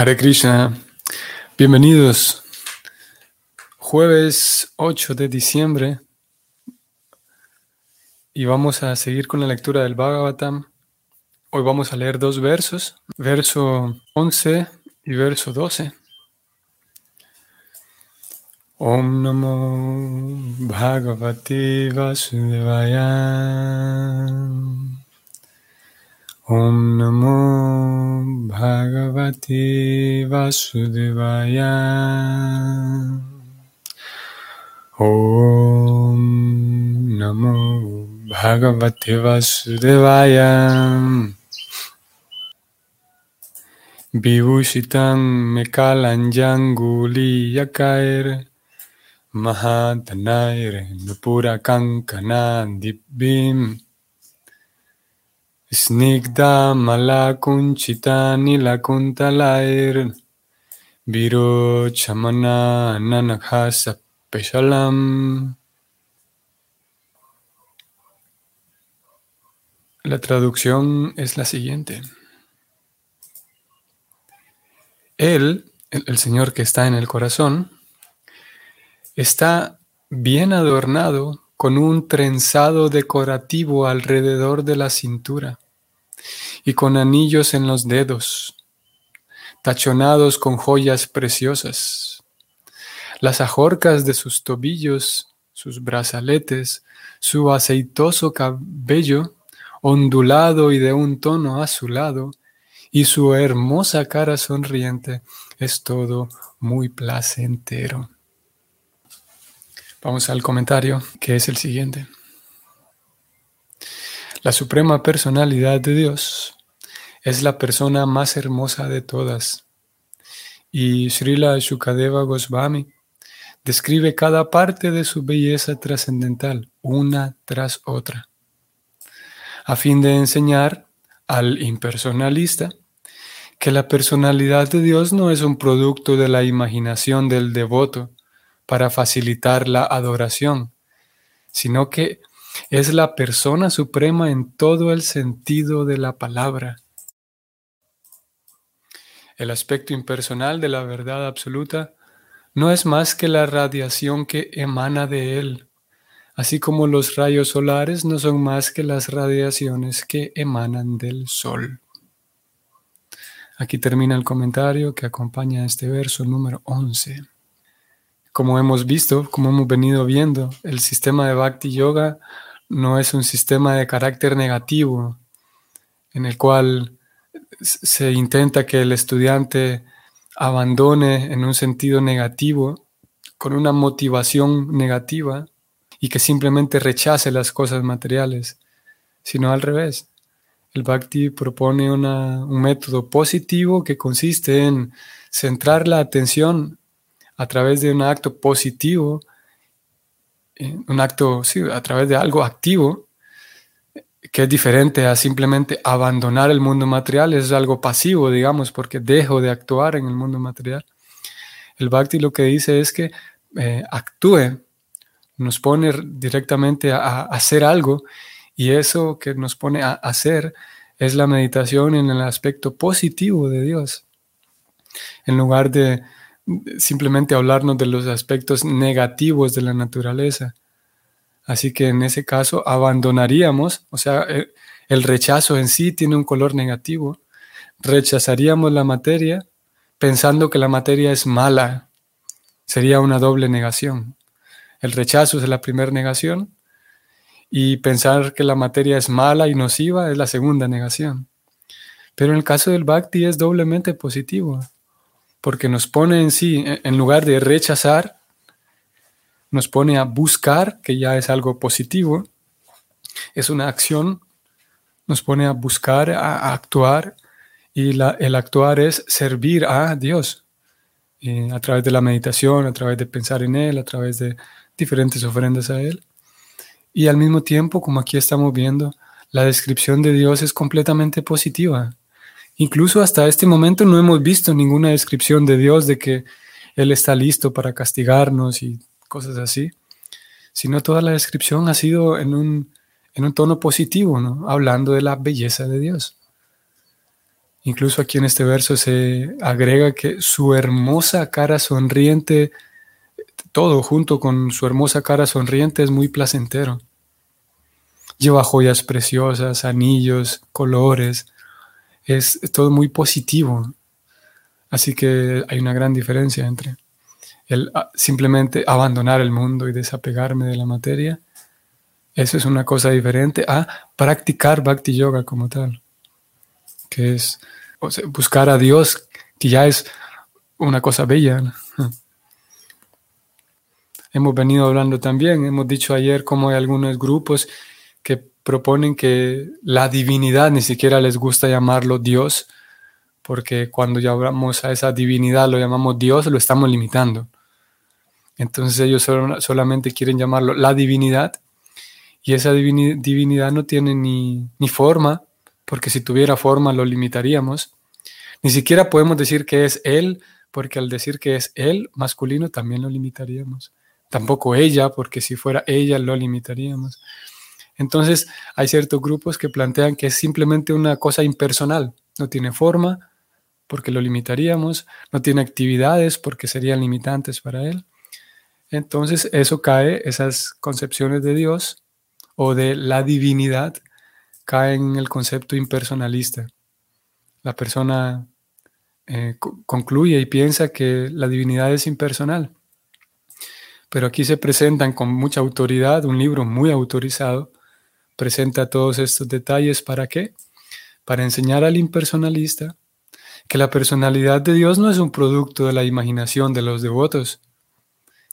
Hare Krishna, bienvenidos. Jueves 8 de diciembre y vamos a seguir con la lectura del Bhagavatam. Hoy vamos a leer dos versos, verso 11 y verso 12. Om Namo. Om Namo Bhagavate Vasudevaya. Om Namo Bhagavate Vasudevaya. Vibhushitam Mekalanjanguli Yakair Snigda malakunchita nilakuntalair viro chamana nanakhasa peshalam. La traducción es la siguiente. Él, el, el Señor que está en el corazón, está bien adornado con un trenzado decorativo alrededor de la cintura y con anillos en los dedos, tachonados con joyas preciosas. Las ajorcas de sus tobillos, sus brazaletes, su aceitoso cabello, ondulado y de un tono azulado, y su hermosa cara sonriente, es todo muy placentero. Vamos al comentario, que es el siguiente. La suprema personalidad de Dios es la persona más hermosa de todas. Y Srila Shukadeva Goswami describe cada parte de su belleza trascendental, una tras otra, a fin de enseñar al impersonalista que la personalidad de Dios no es un producto de la imaginación del devoto, para facilitar la adoración, sino que es la persona suprema en todo el sentido de la palabra. El aspecto impersonal de la verdad absoluta no es más que la radiación que emana de él, así como los rayos solares no son más que las radiaciones que emanan del sol. Aquí termina el comentario que acompaña este verso número 11 como hemos visto, como hemos venido viendo, el sistema de Bhakti Yoga no es un sistema de carácter negativo en el cual se intenta que el estudiante abandone en un sentido negativo, con una motivación negativa y que simplemente rechace las cosas materiales, sino al revés. El Bhakti propone un método positivo que consiste en centrar la atención a través de un acto positivo, eh, un acto, sí, a través de algo activo, que es diferente a simplemente abandonar el mundo material, es algo pasivo, digamos, porque dejo de actuar en el mundo material. El Bhakti lo que dice es que eh, actúe, nos pone directamente a, hacer algo y eso que nos pone a hacer es la meditación en el aspecto positivo de Dios. En lugar de simplemente hablarnos de los aspectos negativos de la naturaleza. Así que en ese caso abandonaríamos, o sea, eh, el rechazo en sí tiene un color negativo, rechazaríamos la materia pensando que la materia es mala. Sería una doble negación. El rechazo es la primera negación y pensar que la materia es mala y nociva es la segunda negación. Pero en el caso del bhakti es doblemente positivo porque nos pone en sí, en lugar de rechazar, nos pone a buscar, que ya es algo positivo, es una acción, nos pone a buscar, a, actuar, y el actuar es servir a Dios, a través de la meditación, a través de pensar en Él, a través de diferentes ofrendas a Él. Y al mismo tiempo, como aquí estamos viendo, la descripción de Dios es completamente positiva. Incluso hasta este momento no hemos visto ninguna descripción de Dios de que Él está listo para castigarnos y cosas así, sino toda la descripción ha sido en un, en un tono positivo, hablando de la belleza de Dios. Incluso aquí en este verso se agrega que su hermosa cara sonriente, todo junto con su hermosa cara sonriente es muy placentero. Lleva joyas preciosas, anillos, colores, es todo muy positivo. Así que hay una gran diferencia entre el ah, simplemente abandonar el mundo y desapegarme de la materia. Eso es una cosa diferente a practicar bhakti yoga como tal, que es buscar a Dios, que ya es una cosa bella. Hemos venido hablando también, hemos dicho ayer cómo hay algunos grupos proponen que la divinidad ni siquiera les gusta llamarlo Dios, porque cuando llamamos a esa divinidad lo llamamos Dios, lo estamos limitando. Entonces ellos solamente quieren llamarlo la divinidad y esa divinidad no tiene ni, ni forma, porque si tuviera forma lo limitaríamos. Ni siquiera podemos decir que es él, porque al decir que es él masculino también lo limitaríamos. Tampoco ella, porque si fuera ella lo limitaríamos. Entonces hay ciertos grupos que plantean que es simplemente una cosa impersonal, no tiene forma, porque lo limitaríamos, no tiene actividades porque serían limitantes para él. Entonces eso cae, esas concepciones de Dios o de la divinidad caen en el concepto impersonalista. La persona eh, concluye y piensa que la divinidad es impersonal. Pero aquí se presentan con mucha autoridad, un libro muy autorizado, presenta todos estos detalles para qué? Para enseñar al impersonalista que la personalidad de Dios no es un producto de la imaginación de los devotos,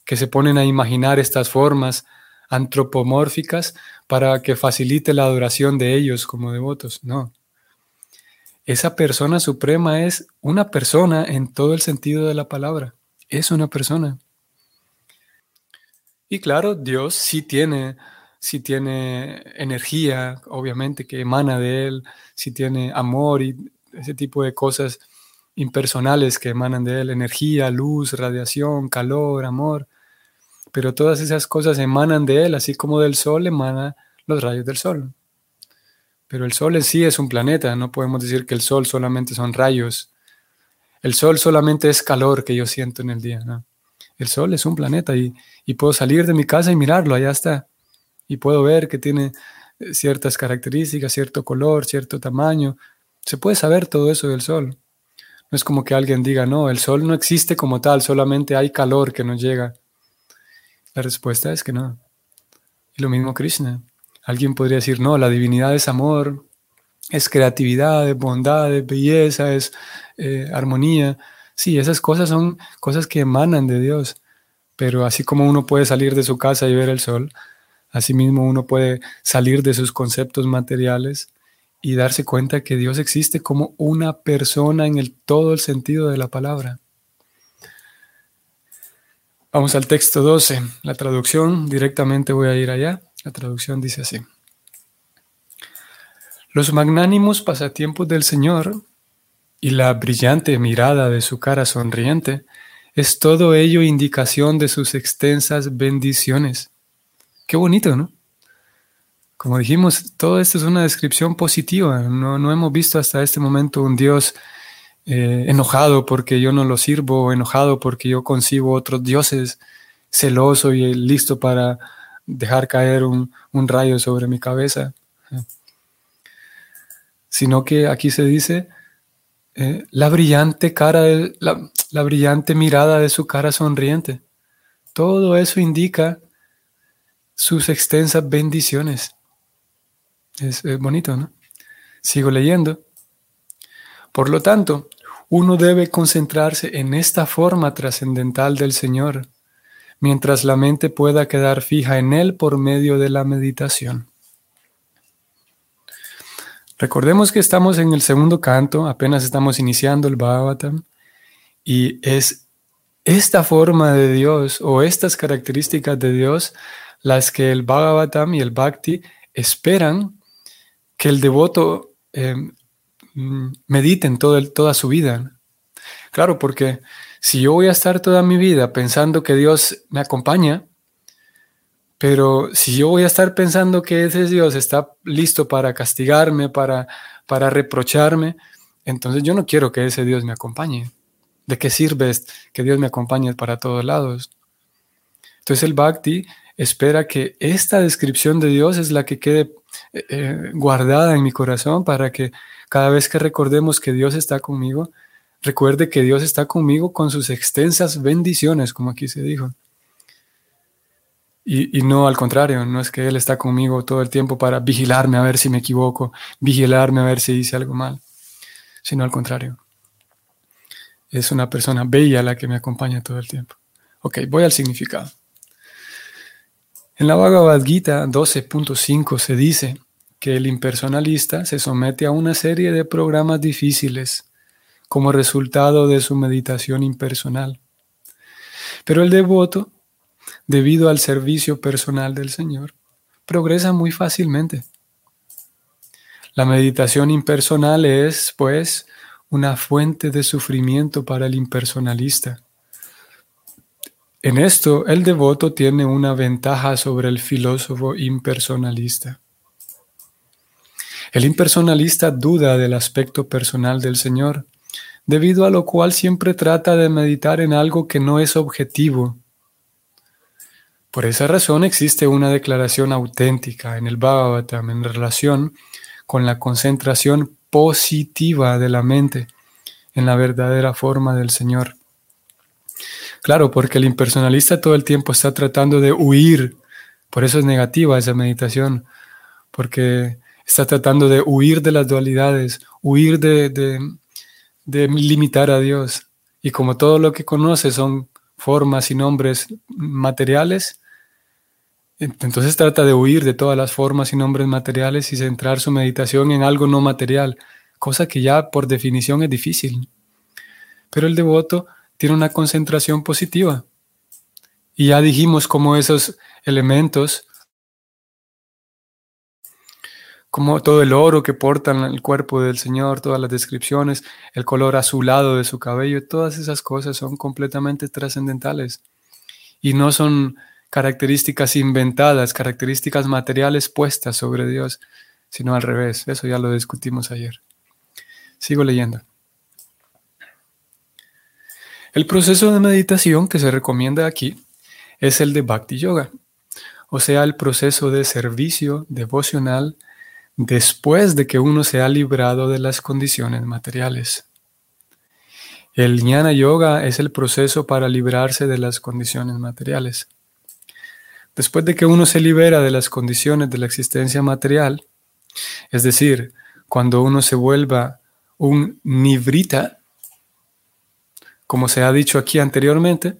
que se ponen a imaginar estas formas antropomórficas para que facilite la adoración de ellos como devotos. No. Esa persona suprema es una persona en todo el sentido de la palabra. Es una persona. Y claro, Dios sí tiene, sí tiene energía, obviamente, que emana de Él, sí tiene amor y ese tipo de cosas impersonales que emanan de él, energía, luz, radiación, calor, amor. Pero todas esas cosas emanan de él, así como del sol emanan los rayos del sol. Pero el sol en sí es un planeta, no podemos decir que el sol solamente son rayos. El sol solamente es calor que yo siento en el día. El sol es un planeta y, y puedo salir de mi casa y mirarlo, allá está. Y puedo ver que tiene eh, ciertas características, cierto color, cierto tamaño. Se puede saber todo eso del sol. No es como que alguien diga, no, el sol no existe como tal, solamente hay calor que nos llega. La respuesta es que no. Y lo mismo Krishna. Alguien podría decir, no, la divinidad es amor, es creatividad, es bondad, es belleza, es eh, armonía. Sí, esas cosas son cosas que emanan de Dios. Pero así como uno puede salir de su casa y ver el sol, así mismo uno puede salir de sus conceptos materiales y darse cuenta que Dios existe como una persona en el, todo el sentido de la palabra. Vamos al texto 12, la traducción, directamente voy a ir allá. La traducción dice así. Los magnánimos pasatiempos del Señor y la brillante mirada de su cara sonriente es todo ello indicación de sus extensas bendiciones. Qué bonito, ¿no? Como dijimos, todo esto es una descripción positiva. No, hemos visto hasta este momento un Dios eh, enojado porque yo no lo sirvo, enojado porque yo concibo otros dioses, celoso y listo para dejar caer un, rayo sobre mi cabeza. Sino que aquí se dice eh, la brillante cara, la brillante mirada de su cara sonriente. Todo eso indica sus extensas bendiciones. Es, bonito, ¿no? Sigo leyendo. Por lo tanto, uno debe concentrarse en esta forma trascendental del Señor, mientras la mente pueda quedar fija en Él por medio de la meditación. Recordemos que estamos en el segundo canto, apenas estamos iniciando el Bhagavatam, y es esta forma de Dios o estas características de Dios las que el Bhagavatam y el Bhakti esperan que el devoto eh, mm, medite en toda su vida. Claro, porque si yo voy a estar toda mi vida pensando que Dios me acompaña, pero si yo voy a estar pensando que ese Dios está listo para castigarme, para, para reprocharme, entonces yo no quiero que ese Dios me acompañe. ¿De qué sirve que Dios me acompañe para todos lados? Entonces el bhakti espera que esta descripción de Dios es la que quede eh, eh, guardada en mi corazón para que cada vez que recordemos que Dios está conmigo, recuerde que Dios está conmigo con sus extensas bendiciones, como aquí se dijo. Y, no al contrario, no es que Él está conmigo todo el tiempo para vigilarme a ver si me equivoco, vigilarme a ver si hice algo mal, sino al contrario. Es una persona bella la que me acompaña todo el tiempo. Ok, voy al significado. En la Bhagavad Gita 12.5 se dice que el impersonalista se somete a una serie de programas difíciles como resultado de su meditación impersonal. Pero el devoto debido al servicio personal del Señor, progresa muy fácilmente. La meditación impersonal es, pues, una fuente de sufrimiento para el impersonalista. En esto, el devoto tiene una ventaja sobre el filósofo impersonalista. El impersonalista duda del aspecto personal del Señor, debido a lo cual siempre trata de meditar en algo que no es objetivo por esa razón existe una declaración auténtica en el Bhagavatam en relación con la concentración positiva de la mente en la verdadera forma del Señor. Claro, porque el impersonalista todo el tiempo está tratando de huir, por eso es negativa esa meditación, porque está tratando de huir de las dualidades, huir de, limitar a Dios. Y como todo lo que conoce son formas y nombres materiales, entonces trata de huir de todas las formas y nombres materiales y centrar su meditación en algo no material, cosa que ya por definición es difícil. Pero el devoto tiene una concentración positiva. Y ya dijimos cómo esos elementos, como todo el oro que porta en el cuerpo del Señor, todas las descripciones, el color azulado de su cabello, todas esas cosas son completamente trascendentales y no son características inventadas, características materiales puestas sobre Dios, sino al revés. Eso ya lo discutimos ayer. Sigo leyendo. El proceso de meditación que se recomienda aquí es el de Bhakti Yoga, o sea, el proceso de servicio devocional después de que uno se ha librado de las condiciones materiales. El Jnana Yoga es el proceso para librarse de las condiciones materiales. Después de que uno se libera de las condiciones de la existencia material, es decir, cuando uno se vuelva un nivrita, como se ha dicho aquí anteriormente,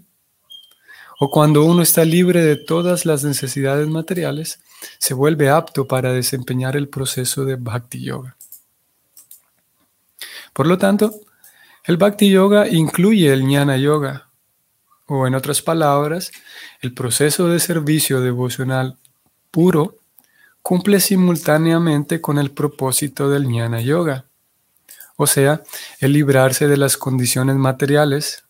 o cuando uno está libre de todas las necesidades materiales, se vuelve apto para desempeñar el proceso de Bhakti Yoga. Por lo tanto, el Bhakti Yoga incluye el Jnana Yoga, o en otras palabras, el proceso de servicio devocional puro cumple simultáneamente con el propósito del jnana yoga, o sea, el librarse de las condiciones materiales.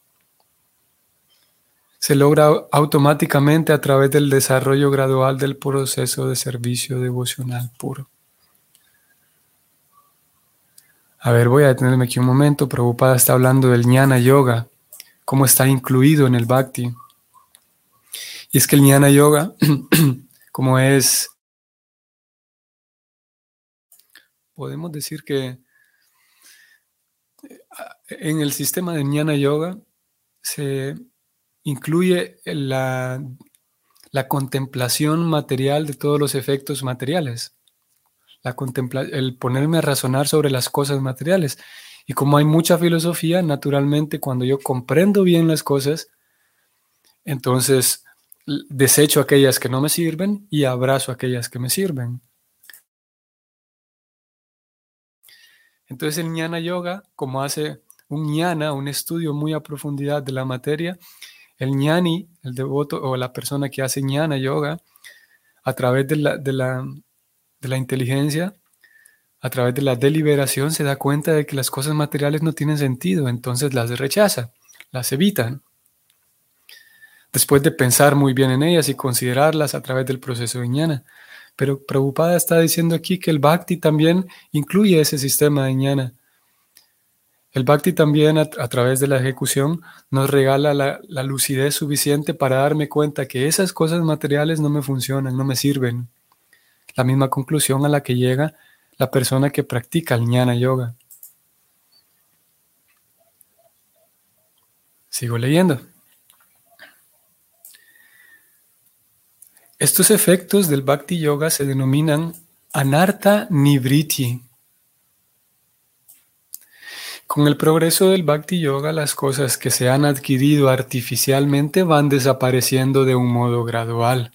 Se logra automáticamente a través del desarrollo gradual del proceso de servicio devocional puro. A ver, voy a detenerme aquí un momento. Prabhupada está hablando del jnana yoga cómo está incluido en el bhakti. Y es que el jnana yoga, como es, podemos decir que en el sistema de jnana yoga se incluye la, la contemplación material de todos los efectos materiales, la el ponerme a razonar sobre las cosas materiales. Y como hay mucha filosofía, naturalmente cuando yo comprendo bien las cosas, entonces desecho aquellas que no me sirven y abrazo aquellas que me sirven. Entonces el jnana yoga, como hace un jnana, un estudio muy a profundidad de la materia, el jnani, el devoto o la persona que hace jnana yoga, a través de la, de la, de la inteligencia, a través de la deliberación se da cuenta de que las cosas materiales no tienen sentido, entonces las rechaza, las evitan. Después de pensar muy bien en ellas y considerarlas a través del proceso de Pero Prabhupada está diciendo aquí que el bhakti también incluye ese sistema de ñana. El bhakti también a, través de la ejecución nos regala la, la lucidez suficiente para darme cuenta que esas cosas materiales no me funcionan, no me sirven. La misma conclusión a la que llega la persona que practica el jnana yoga. Sigo leyendo. Estos efectos del Bhakti Yoga se denominan Anartha Nivriti. Con el progreso del Bhakti Yoga, las cosas que se han adquirido artificialmente van desapareciendo de un modo gradual.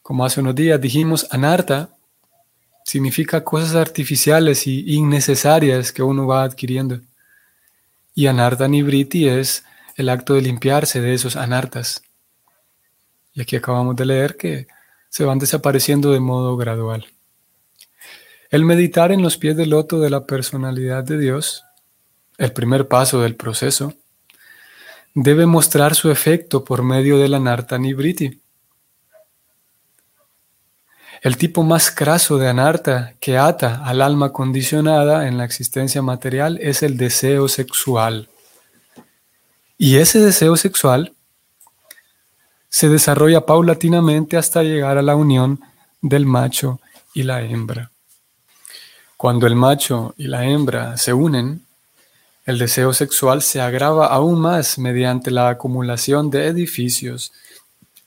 Como hace unos días dijimos, Anartha significa cosas artificiales y innecesarias que uno va adquiriendo. Y Anartha Nivriti es el acto de limpiarse de esos anartas. Y aquí acabamos de leer que se van desapareciendo de modo gradual. El meditar en los pies del loto de la personalidad de Dios, el primer paso del proceso, debe mostrar su efecto por medio de la Narta Nibriti. El tipo más craso de anarta que ata al alma condicionada en la existencia material es el deseo sexual. Y ese deseo sexual se desarrolla paulatinamente hasta llegar a la unión del macho y la hembra. Cuando el macho y la hembra se unen, el deseo sexual se agrava aún más mediante la acumulación de edificios,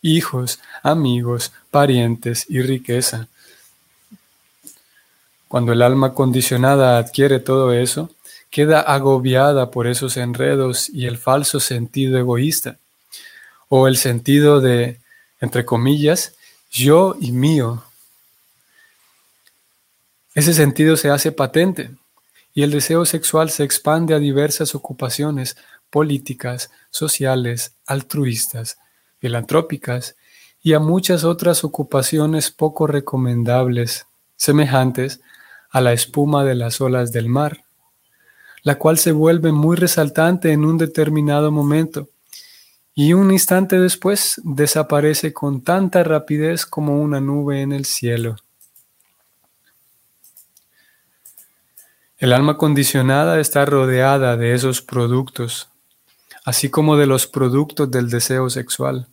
hijos, amigos, parientes y riqueza. Cuando el alma condicionada adquiere todo eso, queda agobiada por esos enredos y el falso sentido egoísta o el sentido de, entre comillas, yo y mío. Ese sentido se hace patente y el deseo sexual se expande a diversas ocupaciones políticas, sociales, altruistas, filantrópicas y a muchas otras ocupaciones poco recomendables, semejantes a la espuma de las olas del mar, la cual se vuelve muy resaltante en un determinado momento y un instante después desaparece con tanta rapidez como una nube en el cielo. El alma condicionada está rodeada de esos productos, así como de los productos del deseo sexual.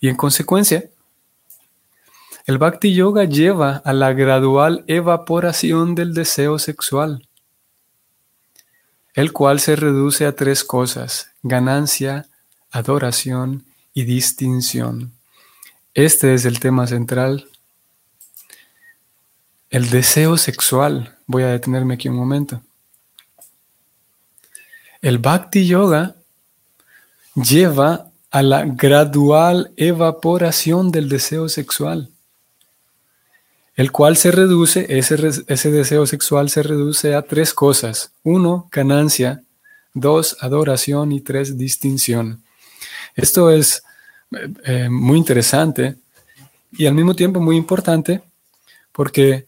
Y en consecuencia, el bhakti yoga lleva a la gradual evaporación del deseo sexual, el cual se reduce a tres cosas, ganancia, adoración y distinción. Este es el tema central. El deseo sexual. Voy a detenerme aquí un momento. El bhakti yoga lleva a la gradual evaporación del deseo sexual, el cual se reduce, ese, ese deseo sexual se reduce a tres cosas. Uno, ganancia. Dos, adoración. Y tres, distinción. Esto es eh, eh, muy interesante y al mismo tiempo muy importante porque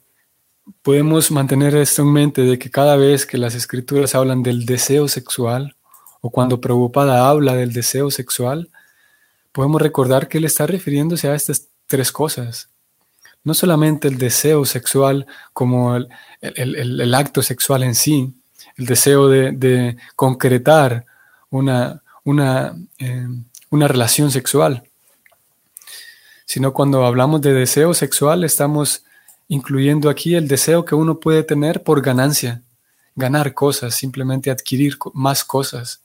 podemos mantener esto en mente de que cada vez que las escrituras hablan del deseo sexual o cuando Prabhupada habla del deseo sexual, podemos recordar que él está refiriéndose a estas tres cosas. No solamente el deseo sexual como el, acto sexual en sí, el deseo de, concretar una, una eh, una relación sexual, sino cuando hablamos de deseo sexual estamos incluyendo aquí el deseo que uno puede tener por ganancia, ganar cosas, simplemente adquirir más cosas.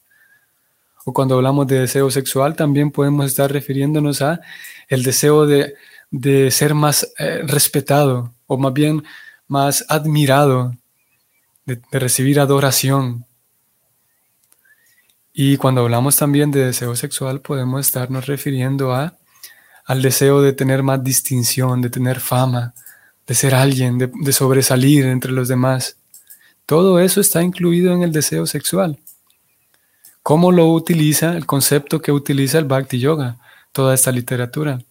O cuando hablamos de deseo sexual también podemos estar refiriéndonos a el deseo de, ser más eh, respetado o más bien más admirado, de recibir adoración, y cuando hablamos también de deseo sexual, podemos estarnos refiriendo a, al deseo de tener más distinción, de tener fama, de ser alguien, de, sobresalir entre los demás. Todo eso está incluido en el deseo sexual. ¿Cómo lo utiliza el concepto que utiliza el Bhakti Yoga, toda esta literatura?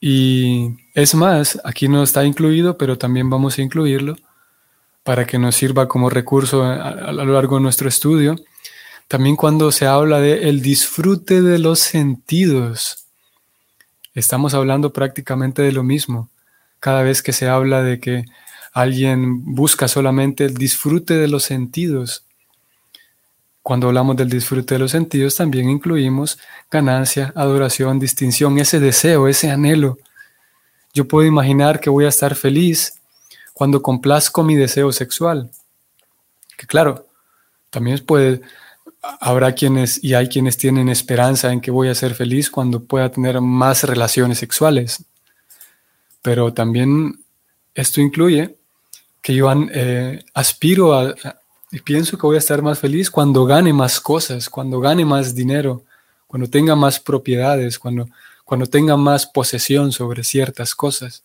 Y es más, aquí no está incluido, pero también vamos a incluirlo para que nos sirva como recurso a, a lo largo de nuestro estudio también cuando se habla de el disfrute de los sentidos, estamos hablando prácticamente de lo mismo. Cada vez que se habla de que alguien busca solamente el disfrute de los sentidos. Cuando hablamos del disfrute de los sentidos, también incluimos ganancia, adoración, distinción, ese deseo, ese anhelo. Yo puedo imaginar que voy a estar feliz cuando complazco mi deseo sexual. Que claro, también puede, habrá quienes y hay quienes tienen esperanza en que voy a ser feliz cuando pueda tener más relaciones sexuales. Pero también esto incluye que yo eh, aspiro a, y pienso que voy a estar más feliz cuando gane más cosas, cuando gane más dinero, cuando tenga más propiedades, cuando, cuando tenga más posesión sobre ciertas cosas.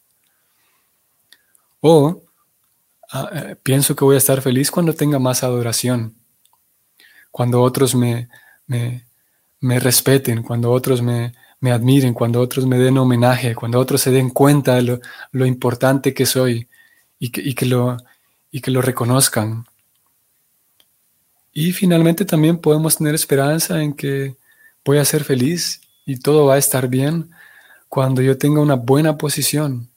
O eh, pienso que voy a estar feliz cuando tenga más adoración, cuando otros me, me, respeten, cuando otros me, admiren, cuando otros me den homenaje, cuando otros se den cuenta de lo, importante que soy y que, y que, lo, y que lo reconozcan. Y finalmente también podemos tener esperanza en que voy a ser feliz y todo va a estar bien cuando yo tenga una buena posición,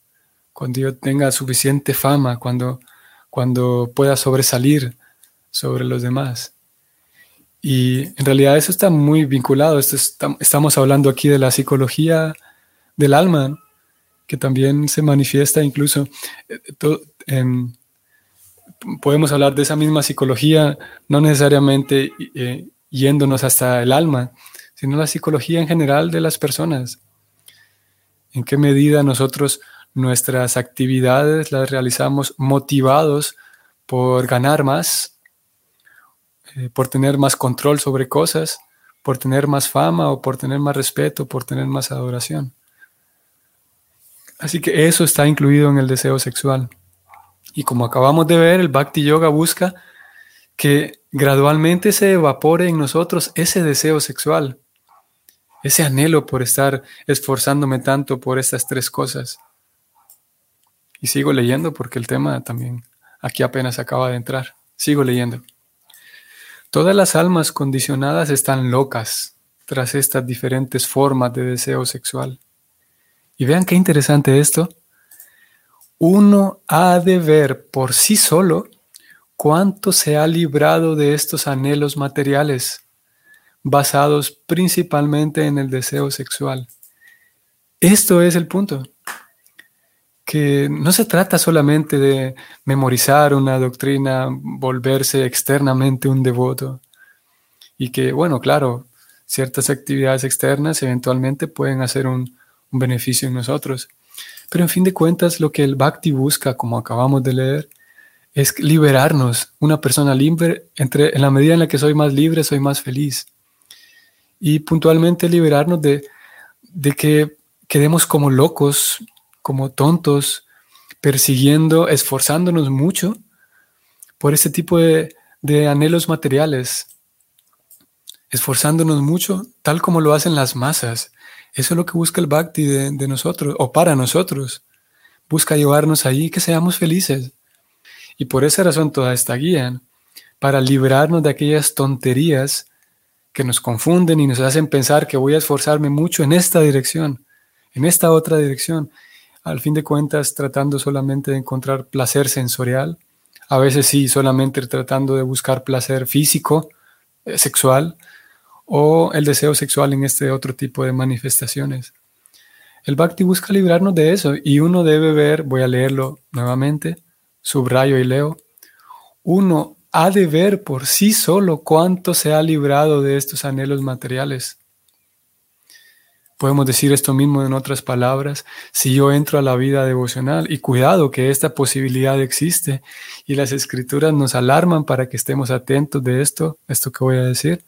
cuando yo tenga suficiente fama, cuando, cuando pueda sobresalir sobre los demás. Y en realidad eso está muy vinculado. Esto estamos hablando aquí de la psicología del alma, que también se manifiesta incluso eh, en, podemos hablar de esa misma psicología, no necesariamente eh, yéndonos hasta el alma, sino la psicología en general de las personas. En qué medida nosotros nuestras actividades las realizamos motivados por ganar más, eh, por tener más control sobre cosas, por tener más fama o por tener más respeto, por tener más adoración. Así que eso está incluido en el deseo sexual. Y como acabamos de ver, el Bhakti Yoga busca que gradualmente se evapore en nosotros ese deseo sexual, ese anhelo por estar esforzándome tanto por estas tres cosas. Y sigo leyendo porque el tema también aquí apenas acaba de entrar. Sigo leyendo. Todas las almas condicionadas están locas tras estas diferentes formas de deseo sexual. Y vean qué interesante esto uno ha de ver por sí solo cuánto se ha librado de estos anhelos materiales, basados principalmente en el deseo sexual. Esto es el punto, que no se trata solamente de memorizar una doctrina, volverse externamente un devoto, y que, bueno, claro, ciertas actividades externas eventualmente pueden hacer un, beneficio en nosotros pero en fin de cuentas, lo que el Bhakti busca, como acabamos de leer, es liberarnos. Una persona libre, entre, en la medida en la que soy más libre, soy más feliz. Y puntualmente liberarnos de, de que quedemos como locos, como tontos, persiguiendo, esforzándonos mucho por este tipo de, de anhelos materiales, esforzándonos mucho, tal como lo hacen las masas, eso es lo que busca el Bhakti de, nosotros o para nosotros. Busca llevarnos ahí que seamos felices. Y por esa razón toda esta guía, para librarnos de aquellas tonterías que nos confunden y nos hacen pensar que voy a esforzarme mucho en esta dirección, en esta otra dirección, al fin de cuentas tratando solamente de encontrar placer sensorial, a veces sí, solamente tratando de buscar placer físico, eh, sexual, o el deseo sexual en este otro tipo de manifestaciones. El bhakti busca librarnos de eso y uno debe ver, voy a leerlo nuevamente, subrayo y leo, uno ha de ver por sí solo cuánto se ha librado de estos anhelos materiales. Podemos decir esto mismo en otras palabras, si yo entro a la vida devocional y cuidado que esta posibilidad existe y las escrituras nos alarman para que estemos atentos de esto, esto que voy a decir,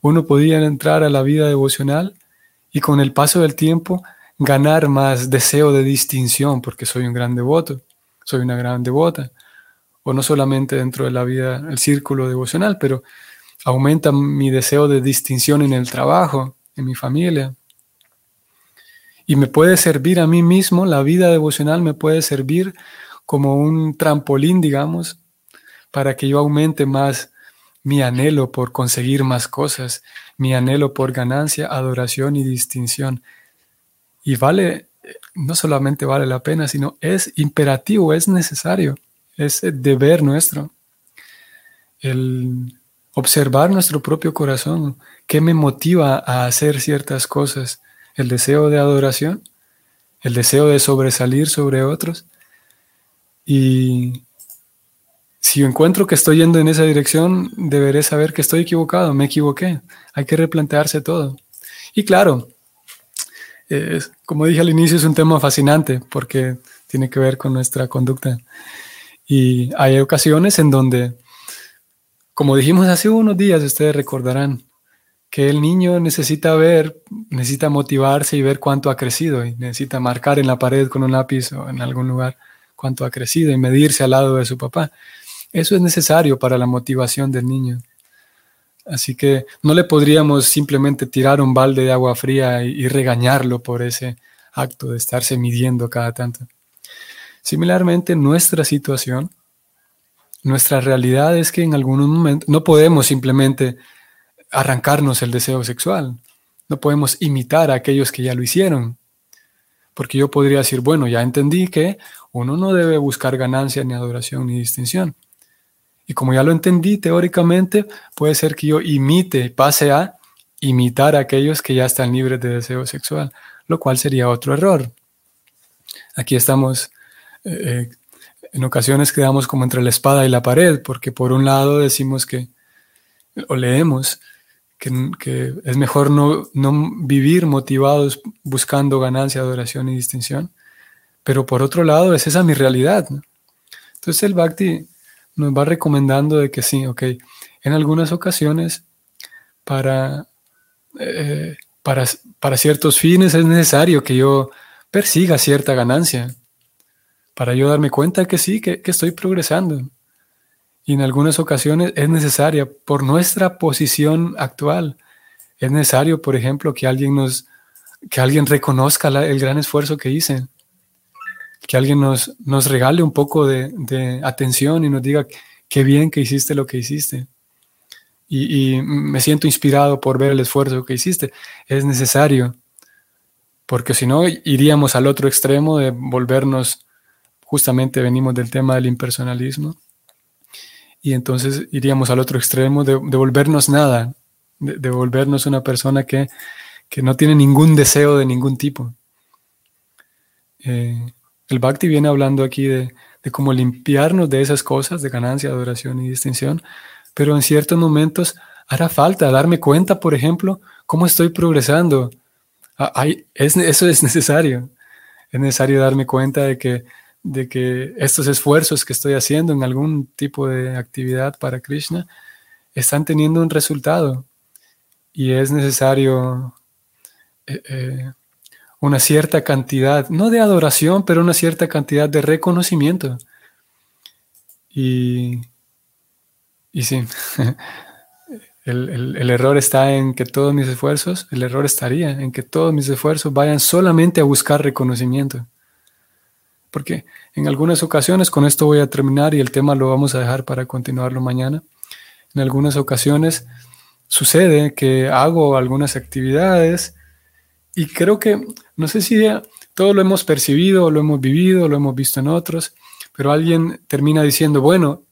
uno podía entrar a la vida devocional y con el paso del tiempo ganar más deseo de distinción porque soy un gran devoto, soy una gran devota. O no solamente dentro de la vida, el círculo devocional, pero aumenta mi deseo de distinción en el trabajo, en mi familia. Y me puede servir a mí mismo, la vida devocional me puede servir como un trampolín, digamos, para que yo aumente más mi anhelo por conseguir más cosas, mi anhelo por ganancia, adoración y distinción. Y vale no solamente vale la pena, sino es imperativo, es necesario, es deber nuestro. El observar nuestro propio corazón, qué me motiva a hacer ciertas cosas, el deseo de adoración, el deseo de sobresalir sobre otros. Y si encuentro que estoy yendo en esa dirección, deberé saber que estoy equivocado, me equivoqué. Hay que replantearse todo. Y claro, como dije al inicio, es un tema fascinante porque tiene que ver con nuestra conducta. Y hay ocasiones en donde, como dijimos hace unos días, ustedes recordarán, que el niño necesita ver, necesita motivarse y ver cuánto ha crecido y necesita marcar en la pared con un lápiz o en algún lugar cuánto ha crecido y medirse al lado de su papá. Eso es necesario para la motivación del niño. Así que no le podríamos simplemente tirar un balde de agua fría y, regañarlo por ese acto de estarse midiendo cada tanto. Similarmente, nuestra situación, nuestra realidad es que en algunos momentos no podemos simplemente arrancarnos el deseo sexual, no podemos imitar a aquellos que ya lo hicieron. Porque yo podría decir, bueno, ya entendí que uno no debe buscar ganancia, ni adoración, ni distinción. Y como ya lo entendí teóricamente, puede ser que yo imite, pase a imitar a aquellos que ya están libres de deseo sexual, lo cual sería otro error. Aquí estamos, eh, eh, en ocasiones quedamos como entre la espada y la pared, porque por un lado decimos que, o leemos, que, es mejor no, no vivir motivados buscando ganancia, adoración y distinción, pero por otro lado es esa mi realidad. Entonces el bhakti nos va recomendando de que sí, ok, en algunas ocasiones para, eh, para, para, ciertos fines es necesario que yo persiga cierta ganancia, para yo darme cuenta que sí, que, que estoy progresando. Y en algunas ocasiones es necesaria por nuestra posición actual. Es necesario, por ejemplo, que alguien nos, que alguien reconozca el gran esfuerzo que hice que alguien nos, nos regale un poco de, atención y nos diga qué bien que hiciste lo que hiciste. Y, me siento inspirado por ver el esfuerzo que hiciste. Es necesario, porque si no, iríamos al otro extremo de volvernos, justamente venimos del tema del impersonalismo, y entonces iríamos al otro extremo de, volvernos nada, de, volvernos una persona que, no tiene ningún deseo de ningún tipo. Eh, el Bhakti viene hablando aquí de, cómo limpiarnos de esas cosas, de ganancia, adoración y distinción, pero en ciertos momentos hará falta darme cuenta, por ejemplo, cómo estoy progresando. Ah, eso es necesario. Es necesario darme cuenta de que, de que estos esfuerzos que estoy haciendo en algún tipo de actividad para Krishna están teniendo un resultado. Y es necesario eh, eh, una cierta cantidad, no de adoración, pero una cierta cantidad de reconocimiento. Y, y sí, el, el, error está en que todos mis esfuerzos, el error estaría en que todos mis esfuerzos vayan solamente a buscar reconocimiento. Porque en algunas ocasiones, con esto voy a terminar y el tema lo vamos a dejar para continuarlo mañana, en algunas ocasiones sucede que hago algunas actividades, y creo que, no sé si todo lo hemos percibido, lo hemos vivido, lo hemos visto en otros, pero alguien termina diciendo, bueno,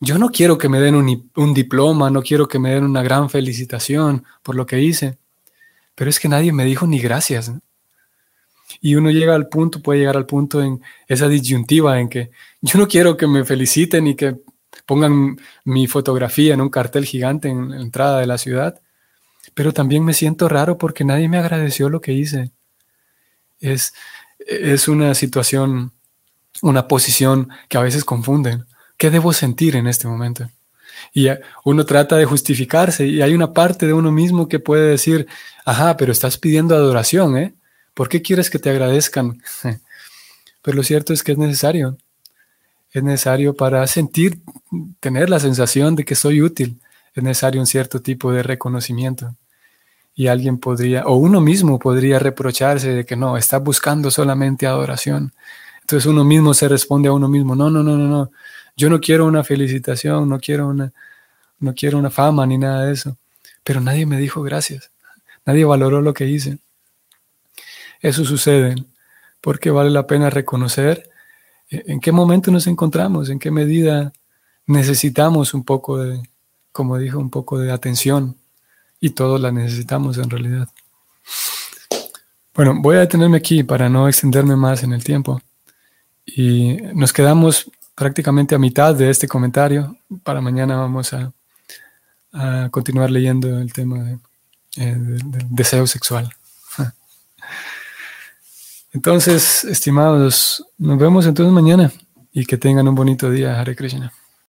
yo no quiero que me den un, diploma, no quiero que me den una gran felicitación por lo que hice, pero es que nadie me dijo ni gracias. Y uno llega al punto, puede llegar al punto en esa disyuntiva en que yo no quiero que me feliciten y que pongan mi fotografía en un cartel gigante en la entrada de la ciudad, pero también me siento raro porque nadie me agradeció lo que hice. Es, es una situación, una posición que a veces confunden. ¿Qué debo sentir en este momento? Y uno trata de justificarse y hay una parte de uno mismo que puede decir, ajá, pero estás pidiendo adoración, ¿eh? ¿Por qué quieres que te agradezcan? pero lo cierto es que es necesario. Es necesario para sentir, tener la sensación de que soy útil. Es necesario un cierto tipo de reconocimiento y alguien podría, o uno mismo podría reprocharse de que no, está buscando solamente adoración. Entonces uno mismo se responde a uno mismo, no, no, no, no, no, yo no quiero una felicitación, no quiero una, no quiero una fama ni nada de eso. Pero nadie me dijo gracias, nadie valoró lo que hice. Eso sucede porque vale la pena reconocer eh, en qué momento nos encontramos, en qué medida necesitamos un poco de, como dijo, un poco de atención y todos la necesitamos en realidad. Bueno, voy a detenerme aquí para no extenderme más en el tiempo. Y nos quedamos prácticamente a mitad de este comentario. Para mañana vamos a, continuar leyendo el tema eh, del deseo sexual. Entonces, estimados, nos vemos entonces mañana y que tengan un bonito día, Hare Krishna.